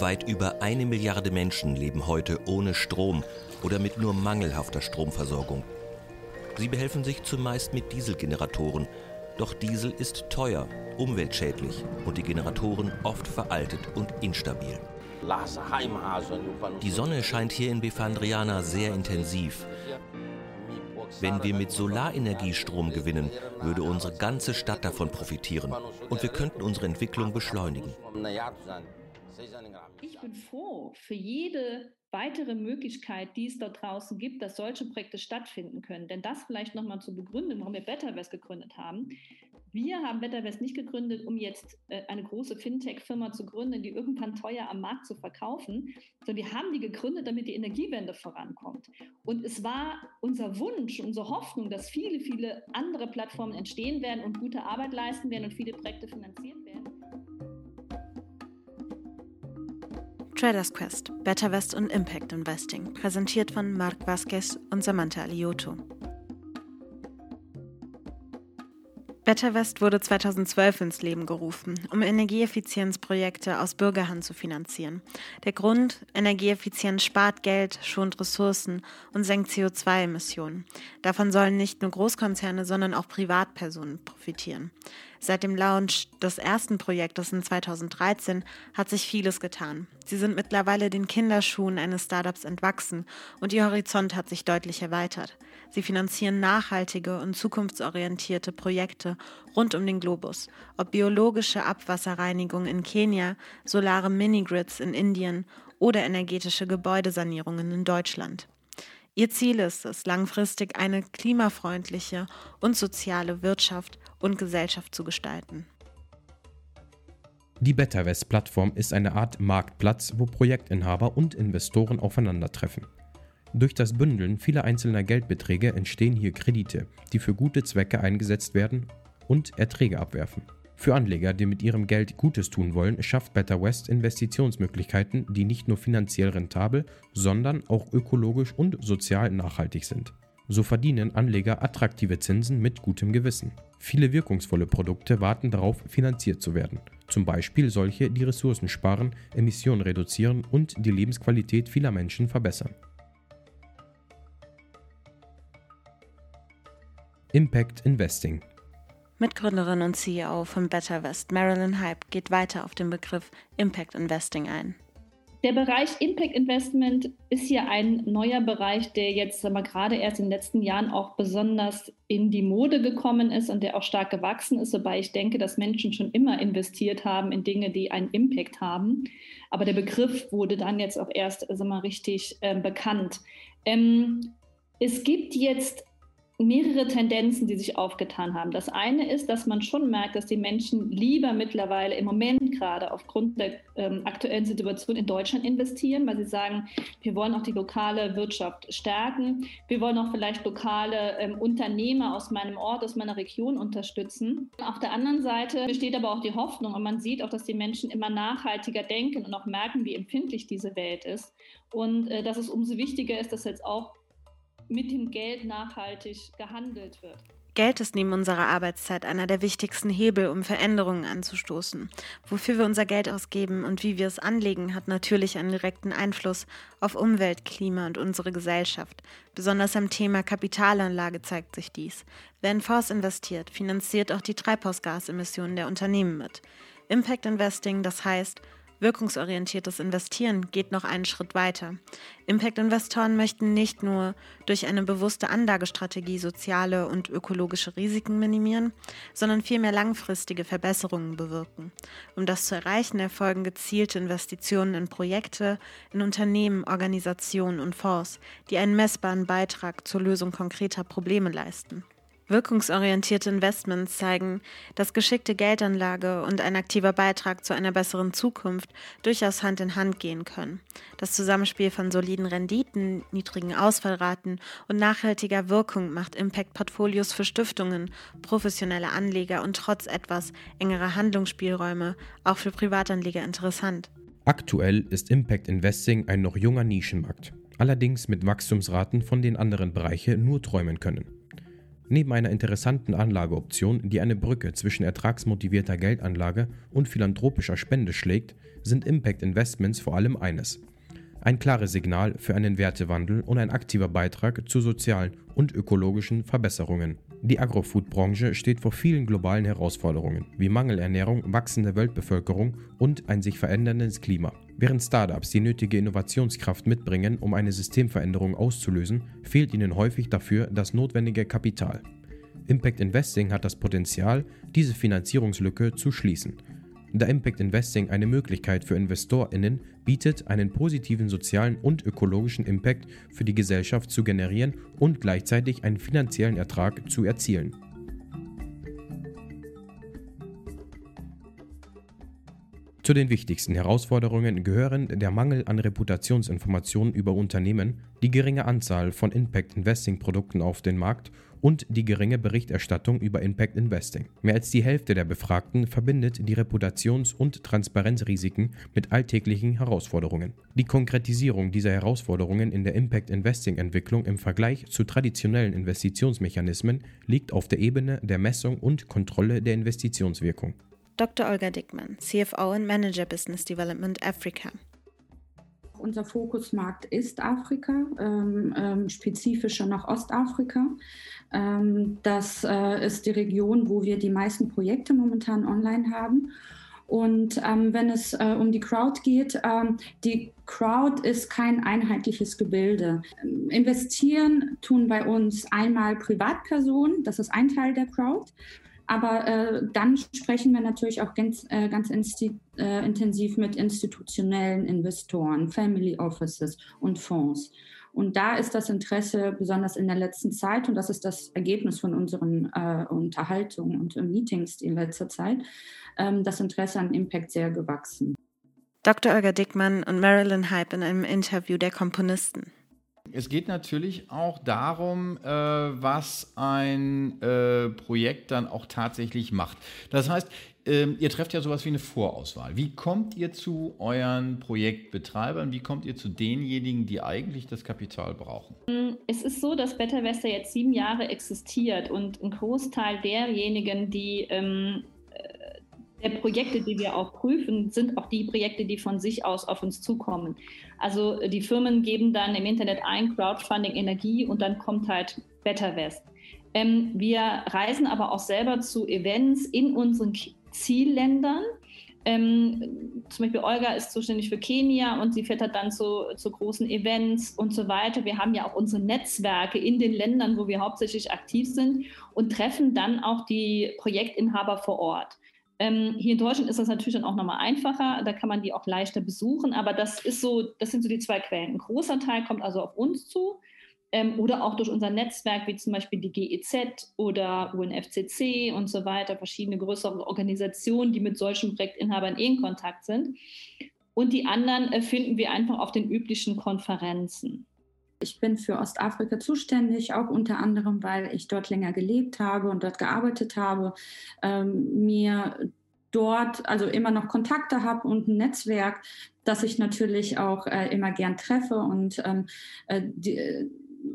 Weit über eine Milliarde Menschen leben heute ohne Strom oder mit nur mangelhafter Stromversorgung. Sie behelfen sich zumeist mit Dieselgeneratoren, doch Diesel ist teuer, umweltschädlich und die Generatoren oft veraltet und instabil. Die Sonne scheint hier in Befandriana sehr intensiv. Wenn wir mit Solarenergie Strom gewinnen, würde unsere ganze Stadt davon profitieren und wir könnten unsere Entwicklung beschleunigen. Ich bin froh für jede weitere Möglichkeit, die es dort draußen gibt, dass solche Projekte stattfinden können. Denn das vielleicht nochmal zu begründen, warum wir BetterWest gegründet haben. Wir haben BetterWest nicht gegründet, um jetzt äh, eine große Fintech-Firma zu gründen, die irgendwann teuer am Markt zu verkaufen, sondern wir haben die gegründet, damit die Energiewende vorankommt. Und es war unser Wunsch, unsere Hoffnung, dass viele, viele andere Plattformen entstehen werden und gute Arbeit leisten werden und viele Projekte finanzieren werden. Traders Quest, Better West und Impact Investing, präsentiert von Marc Vasquez und Samantha Alioto. Better West wurde 2012 ins Leben gerufen, um Energieeffizienzprojekte aus Bürgerhand zu finanzieren. Der Grund, Energieeffizienz spart Geld, schont Ressourcen und senkt CO2-Emissionen. Davon sollen nicht nur Großkonzerne, sondern auch Privatpersonen profitieren. Seit dem Launch des ersten Projektes in 2013 hat sich vieles getan. Sie sind mittlerweile den Kinderschuhen eines Startups entwachsen und ihr Horizont hat sich deutlich erweitert. Sie finanzieren nachhaltige und zukunftsorientierte Projekte rund um den Globus, ob biologische Abwasserreinigung in Kenia, solare Minigrids in Indien oder energetische Gebäudesanierungen in Deutschland. Ihr Ziel ist es, langfristig eine klimafreundliche und soziale Wirtschaft und Gesellschaft zu gestalten. Die BetterWest-Plattform ist eine Art Marktplatz, wo Projektinhaber und Investoren aufeinandertreffen. Durch das Bündeln vieler einzelner Geldbeträge entstehen hier Kredite, die für gute Zwecke eingesetzt werden und Erträge abwerfen. Für Anleger, die mit ihrem Geld Gutes tun wollen, schafft Better West Investitionsmöglichkeiten, die nicht nur finanziell rentabel, sondern auch ökologisch und sozial nachhaltig sind. So verdienen Anleger attraktive Zinsen mit gutem Gewissen. Viele wirkungsvolle Produkte warten darauf, finanziert zu werden. Zum Beispiel solche, die Ressourcen sparen, Emissionen reduzieren und die Lebensqualität vieler Menschen verbessern. Impact Investing Mitgründerin und CEO von BetterWest, Marilyn Hype, geht weiter auf den Begriff Impact Investing ein. Der Bereich Impact Investment ist hier ein neuer Bereich, der jetzt sagen gerade erst in den letzten Jahren auch besonders in die Mode gekommen ist und der auch stark gewachsen ist, wobei ich denke, dass Menschen schon immer investiert haben in Dinge, die einen Impact haben. Aber der Begriff wurde dann jetzt auch erst sagen richtig äh, bekannt. Ähm, es gibt jetzt mehrere Tendenzen, die sich aufgetan haben. Das eine ist, dass man schon merkt, dass die Menschen lieber mittlerweile im Moment gerade aufgrund der ähm, aktuellen Situation in Deutschland investieren, weil sie sagen, wir wollen auch die lokale Wirtschaft stärken. Wir wollen auch vielleicht lokale ähm, Unternehmer aus meinem Ort, aus meiner Region unterstützen. Auf der anderen Seite besteht aber auch die Hoffnung und man sieht auch, dass die Menschen immer nachhaltiger denken und auch merken, wie empfindlich diese Welt ist. Und äh, dass es umso wichtiger ist, dass jetzt auch mit dem Geld nachhaltig gehandelt wird. Geld ist neben unserer Arbeitszeit einer der wichtigsten Hebel, um Veränderungen anzustoßen. Wofür wir unser Geld ausgeben und wie wir es anlegen, hat natürlich einen direkten Einfluss auf Umwelt, Klima und unsere Gesellschaft. Besonders am Thema Kapitalanlage zeigt sich dies. Wer in Fonds investiert, finanziert auch die Treibhausgasemissionen der Unternehmen mit. Impact Investing, das heißt, Wirkungsorientiertes Investieren geht noch einen Schritt weiter. Impact-Investoren möchten nicht nur durch eine bewusste Anlagestrategie soziale und ökologische Risiken minimieren, sondern vielmehr langfristige Verbesserungen bewirken. Um das zu erreichen, erfolgen gezielte Investitionen in Projekte, in Unternehmen, Organisationen und Fonds, die einen messbaren Beitrag zur Lösung konkreter Probleme leisten. Wirkungsorientierte Investments zeigen, dass geschickte Geldanlage und ein aktiver Beitrag zu einer besseren Zukunft durchaus Hand in Hand gehen können. Das Zusammenspiel von soliden Renditen, niedrigen Ausfallraten und nachhaltiger Wirkung macht Impact-Portfolios für Stiftungen, professionelle Anleger und trotz etwas engerer Handlungsspielräume auch für Privatanleger interessant. Aktuell ist Impact Investing ein noch junger Nischenmarkt, allerdings mit Wachstumsraten, von denen anderen Bereiche nur träumen können. Neben einer interessanten Anlageoption, die eine Brücke zwischen ertragsmotivierter Geldanlage und philanthropischer Spende schlägt, sind Impact Investments vor allem eines. Ein klares Signal für einen Wertewandel und ein aktiver Beitrag zu sozialen und ökologischen Verbesserungen. Die Agrofood-Branche steht vor vielen globalen Herausforderungen, wie Mangelernährung, wachsende Weltbevölkerung und ein sich veränderndes Klima. Während Startups die nötige Innovationskraft mitbringen, um eine Systemveränderung auszulösen, fehlt ihnen häufig dafür das notwendige Kapital. Impact Investing hat das Potenzial, diese Finanzierungslücke zu schließen. Da Impact Investing eine Möglichkeit für InvestorInnen bietet, einen positiven sozialen und ökologischen Impact für die Gesellschaft zu generieren und gleichzeitig einen finanziellen Ertrag zu erzielen. Zu den wichtigsten Herausforderungen gehören der Mangel an Reputationsinformationen über Unternehmen, die geringe Anzahl von Impact Investing Produkten auf den Markt und die geringe Berichterstattung über Impact Investing. Mehr als die Hälfte der Befragten verbindet die Reputations- und Transparenzrisiken mit alltäglichen Herausforderungen. Die Konkretisierung dieser Herausforderungen in der Impact Investing Entwicklung im Vergleich zu traditionellen Investitionsmechanismen liegt auf der Ebene der Messung und Kontrolle der Investitionswirkung. Dr. Olga Dickmann, CFO und Manager Business Development Africa. Unser Fokusmarkt ist Afrika, ähm, ähm, spezifischer noch Ostafrika. Ähm, das äh, ist die Region, wo wir die meisten Projekte momentan online haben. Und ähm, wenn es äh, um die Crowd geht, ähm, die Crowd ist kein einheitliches Gebilde. Investieren tun bei uns einmal Privatpersonen, das ist ein Teil der Crowd. Aber äh, dann sprechen wir natürlich auch ganz, äh, ganz äh, intensiv mit institutionellen Investoren, Family Offices und Fonds. Und da ist das Interesse, besonders in der letzten Zeit, und das ist das Ergebnis von unseren äh, Unterhaltungen und Meetings in letzter Zeit, ähm, das Interesse an Impact sehr gewachsen. Dr. Olga Dickmann und Marilyn Hype in einem Interview der Komponisten. Es geht natürlich auch darum, äh, was ein äh, Projekt dann auch tatsächlich macht. Das heißt, ähm, ihr trefft ja sowas wie eine Vorauswahl. Wie kommt ihr zu euren Projektbetreibern? Wie kommt ihr zu denjenigen, die eigentlich das Kapital brauchen? Es ist so, dass Better Wester jetzt sieben Jahre existiert und ein Großteil derjenigen, die ähm, der Projekte, die wir auch prüfen, sind auch die Projekte, die von sich aus auf uns zukommen. Also die Firmen geben dann im Internet ein Crowdfunding Energie und dann kommt halt Better West. Ähm, wir reisen aber auch selber zu Events in unseren Zielländern. Ähm, zum Beispiel Olga ist zuständig für Kenia und sie fährt halt dann zu, zu großen Events und so weiter. Wir haben ja auch unsere Netzwerke in den Ländern, wo wir hauptsächlich aktiv sind und treffen dann auch die Projektinhaber vor Ort. Ähm, hier in Deutschland ist das natürlich dann auch nochmal einfacher, da kann man die auch leichter besuchen, aber das ist so, das sind so die zwei Quellen. Ein großer Teil kommt also auf uns zu ähm, oder auch durch unser Netzwerk, wie zum Beispiel die GEZ oder UNFCC und so weiter, verschiedene größere Organisationen, die mit solchen Projektinhabern eh in Kontakt sind. Und die anderen äh, finden wir einfach auf den üblichen Konferenzen. Ich bin für Ostafrika zuständig, auch unter anderem, weil ich dort länger gelebt habe und dort gearbeitet habe, ähm, mir dort also immer noch Kontakte habe und ein Netzwerk, das ich natürlich auch äh, immer gern treffe und ähm, äh, die,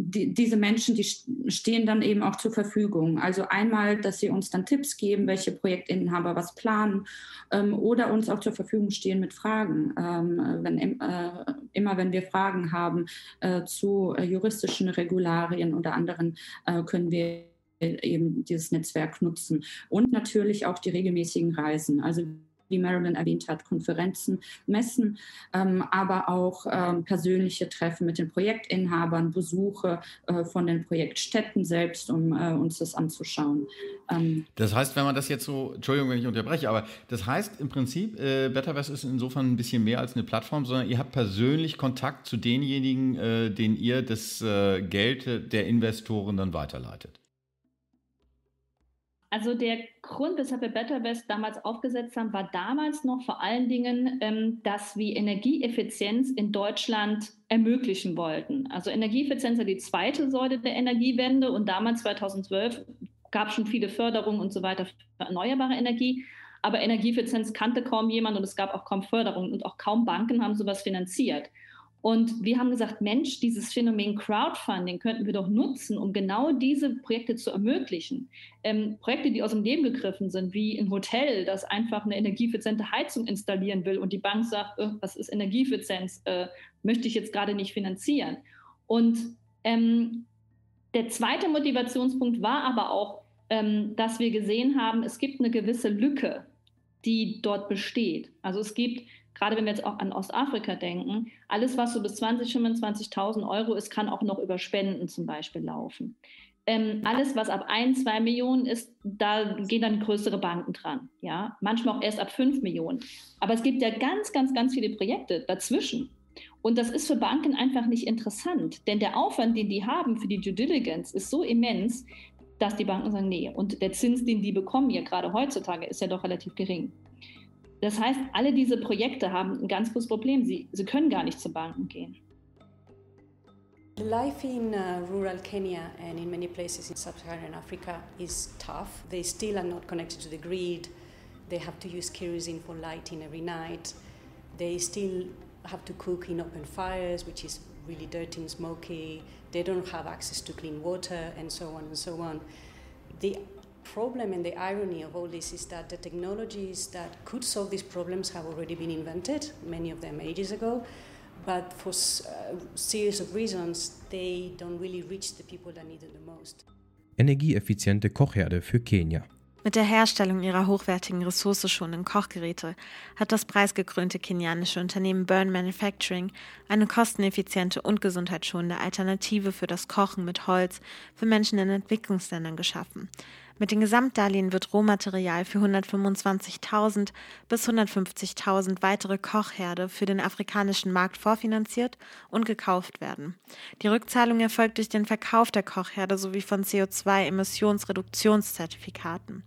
die, diese Menschen, die stehen dann eben auch zur Verfügung. Also einmal, dass sie uns dann Tipps geben, welche Projektinhaber was planen ähm, oder uns auch zur Verfügung stehen mit Fragen. Ähm, wenn, äh, immer wenn wir Fragen haben äh, zu äh, juristischen Regularien oder anderen, äh, können wir eben dieses Netzwerk nutzen. Und natürlich auch die regelmäßigen Reisen. Also wie Marilyn erwähnt hat, Konferenzen, Messen, ähm, aber auch ähm, persönliche Treffen mit den Projektinhabern, Besuche äh, von den Projektstätten selbst, um äh, uns das anzuschauen. Ähm, das heißt, wenn man das jetzt so, Entschuldigung, wenn ich unterbreche, aber das heißt im Prinzip, äh, Betterverse ist insofern ein bisschen mehr als eine Plattform, sondern ihr habt persönlich Kontakt zu denjenigen, äh, denen ihr das äh, Geld der Investoren dann weiterleitet. Also der Grund, weshalb wir Better West damals aufgesetzt haben, war damals noch vor allen Dingen, ähm, dass wir Energieeffizienz in Deutschland ermöglichen wollten. Also Energieeffizienz ist die zweite Säule der Energiewende und damals 2012 gab es schon viele Förderungen und so weiter für erneuerbare Energie. Aber Energieeffizienz kannte kaum jemand und es gab auch kaum Förderungen und auch kaum Banken haben sowas finanziert. Und wir haben gesagt, Mensch, dieses Phänomen Crowdfunding könnten wir doch nutzen, um genau diese Projekte zu ermöglichen. Ähm, Projekte, die aus dem Leben gegriffen sind, wie ein Hotel, das einfach eine energieeffiziente Heizung installieren will und die Bank sagt, äh, was ist Energieeffizienz, äh, möchte ich jetzt gerade nicht finanzieren. Und ähm, der zweite Motivationspunkt war aber auch, ähm, dass wir gesehen haben, es gibt eine gewisse Lücke, die dort besteht. Also es gibt gerade wenn wir jetzt auch an Ostafrika denken, alles, was so bis 20.000, 25.000 Euro ist, kann auch noch über Spenden zum Beispiel laufen. Ähm, alles, was ab 1, 2 Millionen ist, da gehen dann größere Banken dran. Ja? Manchmal auch erst ab 5 Millionen. Aber es gibt ja ganz, ganz, ganz viele Projekte dazwischen. Und das ist für Banken einfach nicht interessant, denn der Aufwand, den die haben für die Due Diligence, ist so immens, dass die Banken sagen, nee, und der Zins, den die bekommen, ja gerade heutzutage, ist ja doch relativ gering. Das heißt, alle diese Projekte haben ein ganz großes Problem. Sie, sie können gar nicht zu Banken gehen. Life in uh, rural Kenya and in many places in sub-Saharan Africa is tough. They still are not connected to the grid. They have to use kerosene for lighting every night. They still have to cook in open fires, which is really dirty and smoky. They don't have access to clean water, and so on and so on. The problem and the irony of all this is that the technologies that could solve these problems have already been invented, many of them ages ago, but for a uh, series of reasons, they don't really reach the people that need it the most. Energieeffiziente Kochherde für Kenia. Mit der Herstellung ihrer hochwertigen ressourcenschonenden Kochgeräte hat das preisgekrönte kenianische Unternehmen Burn Manufacturing eine kosteneffiziente und gesundheitsschonende Alternative für das Kochen mit Holz für Menschen in Entwicklungsländern geschaffen. Mit den Gesamtdarlehen wird Rohmaterial für 125.000 bis 150.000 weitere Kochherde für den afrikanischen Markt vorfinanziert und gekauft werden. Die Rückzahlung erfolgt durch den Verkauf der Kochherde sowie von CO2-Emissionsreduktionszertifikaten.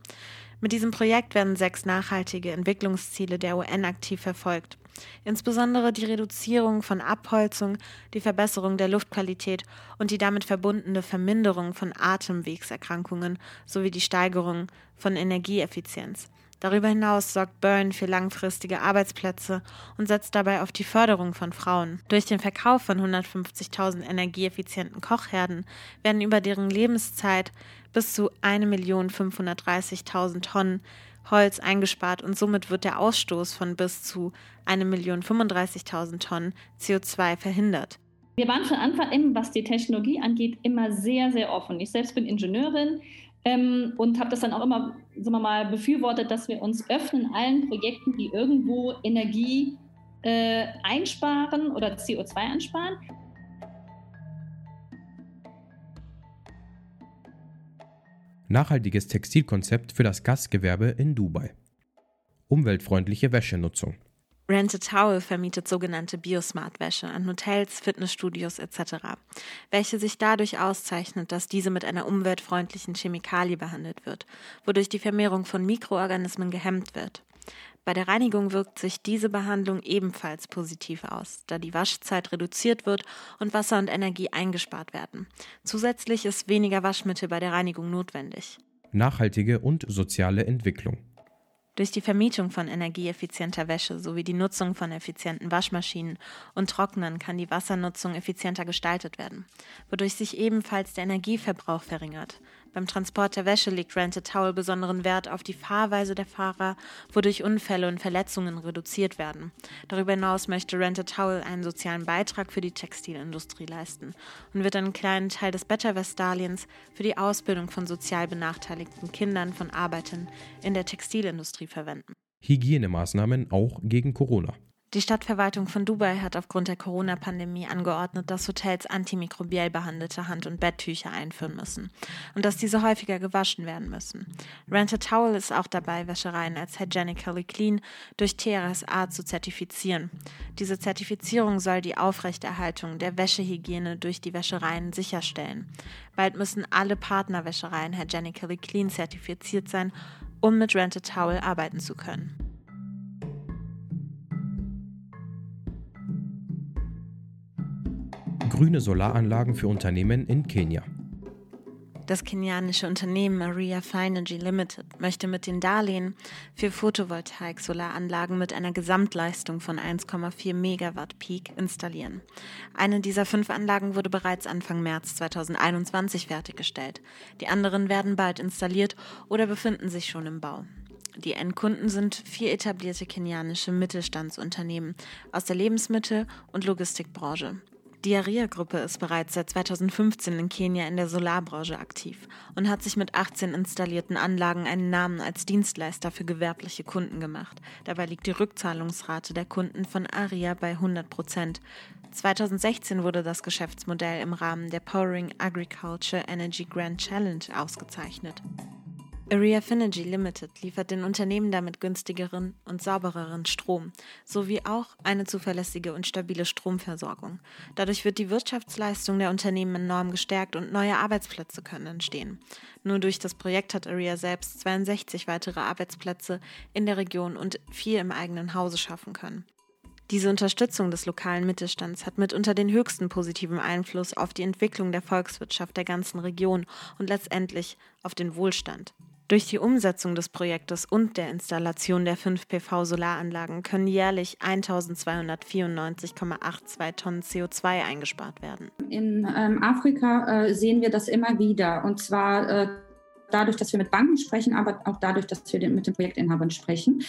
Mit diesem Projekt werden sechs nachhaltige Entwicklungsziele der UN aktiv verfolgt. Insbesondere die Reduzierung von Abholzung, die Verbesserung der Luftqualität und die damit verbundene Verminderung von Atemwegserkrankungen sowie die Steigerung von Energieeffizienz. Darüber hinaus sorgt Burn für langfristige Arbeitsplätze und setzt dabei auf die Förderung von Frauen. Durch den Verkauf von 150.000 energieeffizienten Kochherden werden über deren Lebenszeit bis zu 1.530.000 Tonnen Holz eingespart und somit wird der Ausstoß von bis zu 1.035.000 Tonnen CO2 verhindert. Wir waren von Anfang an, was die Technologie angeht, immer sehr, sehr offen. Ich selbst bin Ingenieurin ähm, und habe das dann auch immer, sagen wir mal, befürwortet, dass wir uns öffnen allen Projekten, die irgendwo Energie äh, einsparen oder CO2 einsparen. Nachhaltiges Textilkonzept für das Gastgewerbe in Dubai. Umweltfreundliche Wäschenutzung. Rent a Towel vermietet sogenannte Biosmart-Wäsche an Hotels, Fitnessstudios etc., welche sich dadurch auszeichnet, dass diese mit einer umweltfreundlichen Chemikalie behandelt wird, wodurch die Vermehrung von Mikroorganismen gehemmt wird. Bei der Reinigung wirkt sich diese Behandlung ebenfalls positiv aus, da die Waschzeit reduziert wird und Wasser und Energie eingespart werden. Zusätzlich ist weniger Waschmittel bei der Reinigung notwendig. Nachhaltige und soziale Entwicklung. Durch die Vermietung von energieeffizienter Wäsche sowie die Nutzung von effizienten Waschmaschinen und Trocknern kann die Wassernutzung effizienter gestaltet werden, wodurch sich ebenfalls der Energieverbrauch verringert. Beim Transport der Wäsche legt Rented Towel besonderen Wert auf die Fahrweise der Fahrer, wodurch Unfälle und Verletzungen reduziert werden. Darüber hinaus möchte Rented Towel einen sozialen Beitrag für die Textilindustrie leisten und wird einen kleinen Teil des Better West Darlehens für die Ausbildung von sozial benachteiligten Kindern von Arbeitern in der Textilindustrie verwenden. Hygienemaßnahmen auch gegen Corona. Die Stadtverwaltung von Dubai hat aufgrund der Corona-Pandemie angeordnet, dass Hotels antimikrobiell behandelte Hand- und Betttücher einführen müssen und dass diese häufiger gewaschen werden müssen. Rent a Towel ist auch dabei, Wäschereien als hygienically clean durch TRSA zu zertifizieren. Diese Zertifizierung soll die Aufrechterhaltung der Wäschehygiene durch die Wäschereien sicherstellen. Bald müssen alle Partnerwäschereien hygienically clean zertifiziert sein, um mit Rent a Towel arbeiten zu können. Grüne Solaranlagen für Unternehmen in Kenia. Das kenianische Unternehmen Maria Finergy Limited möchte mit den Darlehen für Photovoltaik-Solaranlagen mit einer Gesamtleistung von 1,4 Megawatt Peak installieren. Eine dieser fünf Anlagen wurde bereits Anfang März 2021 fertiggestellt. Die anderen werden bald installiert oder befinden sich schon im Bau. Die Endkunden sind vier etablierte kenianische Mittelstandsunternehmen aus der Lebensmittel- und Logistikbranche. Die Aria-Gruppe ist bereits seit 2015 in Kenia in der Solarbranche aktiv und hat sich mit 18 installierten Anlagen einen Namen als Dienstleister für gewerbliche Kunden gemacht. Dabei liegt die Rückzahlungsrate der Kunden von Aria bei 100 Prozent. 2016 wurde das Geschäftsmodell im Rahmen der Powering Agriculture Energy Grand Challenge ausgezeichnet. Area Finergy Limited liefert den Unternehmen damit günstigeren und saubereren Strom sowie auch eine zuverlässige und stabile Stromversorgung. Dadurch wird die Wirtschaftsleistung der Unternehmen enorm gestärkt und neue Arbeitsplätze können entstehen. Nur durch das Projekt hat Area selbst 62 weitere Arbeitsplätze in der Region und vier im eigenen Hause schaffen können. Diese Unterstützung des lokalen Mittelstands hat mitunter den höchsten positiven Einfluss auf die Entwicklung der Volkswirtschaft der ganzen Region und letztendlich auf den Wohlstand. Durch die Umsetzung des Projektes und der Installation der 5 PV-Solaranlagen können jährlich 1294,82 Tonnen CO2 eingespart werden. In ähm, Afrika äh, sehen wir das immer wieder. Und zwar äh, dadurch, dass wir mit Banken sprechen, aber auch dadurch, dass wir mit den Projektinhabern sprechen,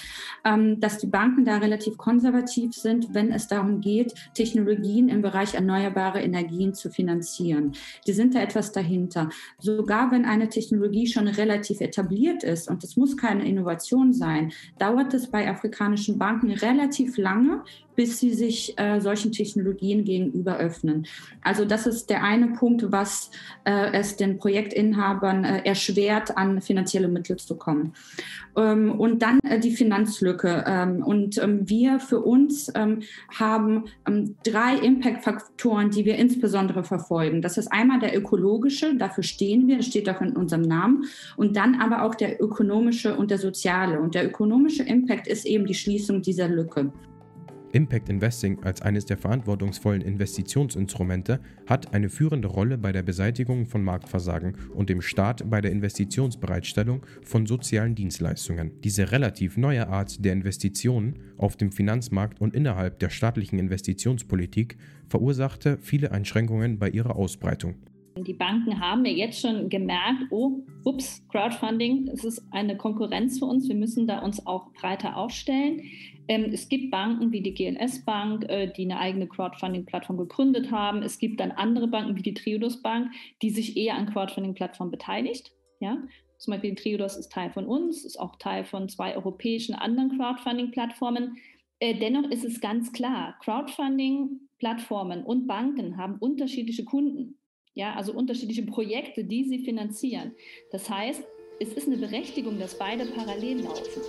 ähm, dass die Banken da relativ konservativ sind, wenn es darum geht, Technologien im Bereich erneuerbare Energien zu finanzieren. Die sind da etwas dahinter. Sogar wenn eine Technologie schon relativ etabliert ist und es muss keine Innovation sein, dauert es bei afrikanischen Banken relativ lange, bis sie sich äh, solchen Technologien gegenüber öffnen. Also das ist der eine Punkt, was äh, es den Projektinhabern äh, erschwert, an finanzielle Mittel zu kommen. Ähm, und dann äh, die Finanzlücke. Ähm, und ähm, wir für uns haben drei Impact-Faktoren, die wir insbesondere verfolgen. Das ist einmal der ökologische, dafür stehen wir, das steht auch in unserem Namen. Und dann aber auch der ökonomische und der soziale. Und der ökonomische Impact ist eben die Schließung dieser Lücke. Impact Investing als eines der verantwortungsvollen Investitionsinstrumente hat eine führende Rolle bei der Beseitigung von Marktversagen und dem Staat bei der Investitionsbereitstellung von sozialen Dienstleistungen. Diese relativ neue Art der Investitionen auf dem Finanzmarkt und innerhalb der staatlichen Investitionspolitik verursachte viele Einschränkungen bei ihrer Ausbreitung. Die Banken haben ja jetzt schon gemerkt, oh, ups, Crowdfunding, es ist eine Konkurrenz für uns, wir müssen da uns auch breiter aufstellen. Ähm, es gibt Banken wie die GLS Bank, äh, die eine eigene Crowdfunding-Plattform gegründet haben. Es gibt dann andere Banken wie die Triodos Bank, die sich eher an Crowdfunding-Plattformen beteiligt. Ja? Zum Beispiel Triodos ist Teil von uns, ist auch Teil von zwei europäischen anderen Crowdfunding-Plattformen. Äh, dennoch ist es ganz klar, Crowdfunding-Plattformen und Banken haben unterschiedliche Kunden. Ja, also unterschiedliche Projekte, die sie finanzieren. Das heißt, es ist eine Berechtigung, dass beide parallel laufen.